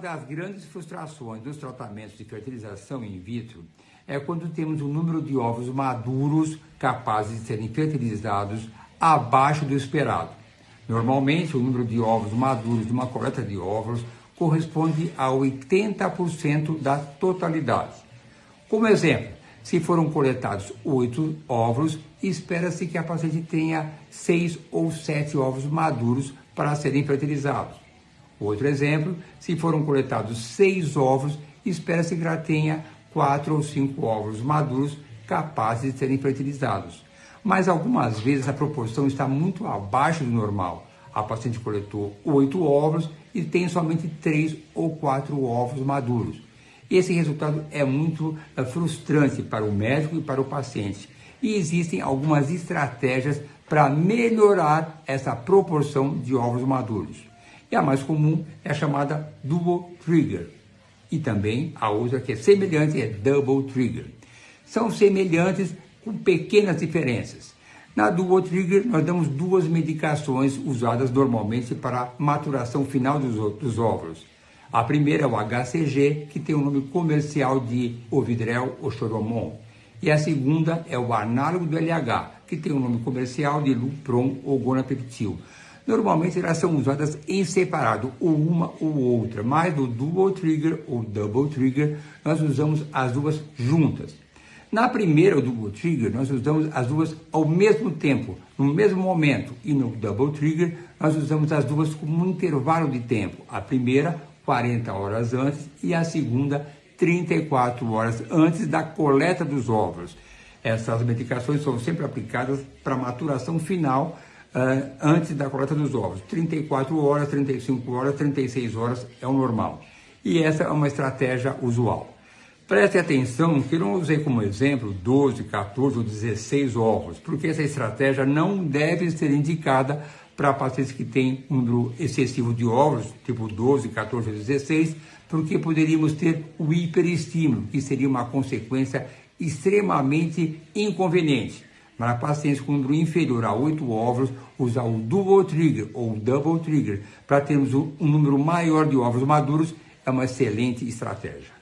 das grandes frustrações dos tratamentos de fertilização in vitro é quando temos um número de ovos maduros capazes de serem fertilizados abaixo do esperado. Normalmente, o número de ovos maduros de uma coleta de óvulos corresponde a 80% da totalidade. Como exemplo, se foram coletados oito óvulos, espera-se que a paciente tenha seis ou sete ovos maduros para serem fertilizados. Outro exemplo, se foram coletados seis ovos, espera-se que tenha quatro ou cinco óvulos maduros capazes de serem fertilizados. Mas algumas vezes a proporção está muito abaixo do normal. A paciente coletou oito óvulos e tem somente três ou quatro óvulos maduros. Esse resultado é muito é, frustrante para o médico e para o paciente. E existem algumas estratégias para melhorar essa proporção de ovos maduros. E a mais comum é a chamada Dual Trigger. E também a outra que é semelhante é Double Trigger. São semelhantes com pequenas diferenças. Na Dual Trigger, nós damos duas medicações usadas normalmente para a maturação final dos, dos óvulos. A primeira é o HCG, que tem o nome comercial de Ovidrel ou Choromon. E a segunda é o análogo do LH, que tem o nome comercial de Lupron ou Gonapeptil. Normalmente elas são usadas em separado, ou uma ou outra, mas no dual trigger ou double trigger nós usamos as duas juntas. Na primeira, double trigger, nós usamos as duas ao mesmo tempo, no mesmo momento, e no double trigger nós usamos as duas com um intervalo de tempo. A primeira, 40 horas antes, e a segunda, 34 horas antes da coleta dos óvulos. Essas medicações são sempre aplicadas para maturação final uh, antes da coleta dos ovos. 34 horas, 35 horas, 36 horas é o normal. E essa é uma estratégia usual. Preste atenção que não usei como exemplo 12, 14 ou 16 ovos, porque essa estratégia não deve ser indicada para pacientes que têm um número excessivo de óvulos, tipo 12, 14 ou 16, porque poderíamos ter o hiperestímulo, que seria uma consequência extremamente inconveniente. Para pacientes com número inferior a 8 óvulos, usar o dual trigger ou double trigger para termos um número maior de óvulos maduros é uma excelente estratégia.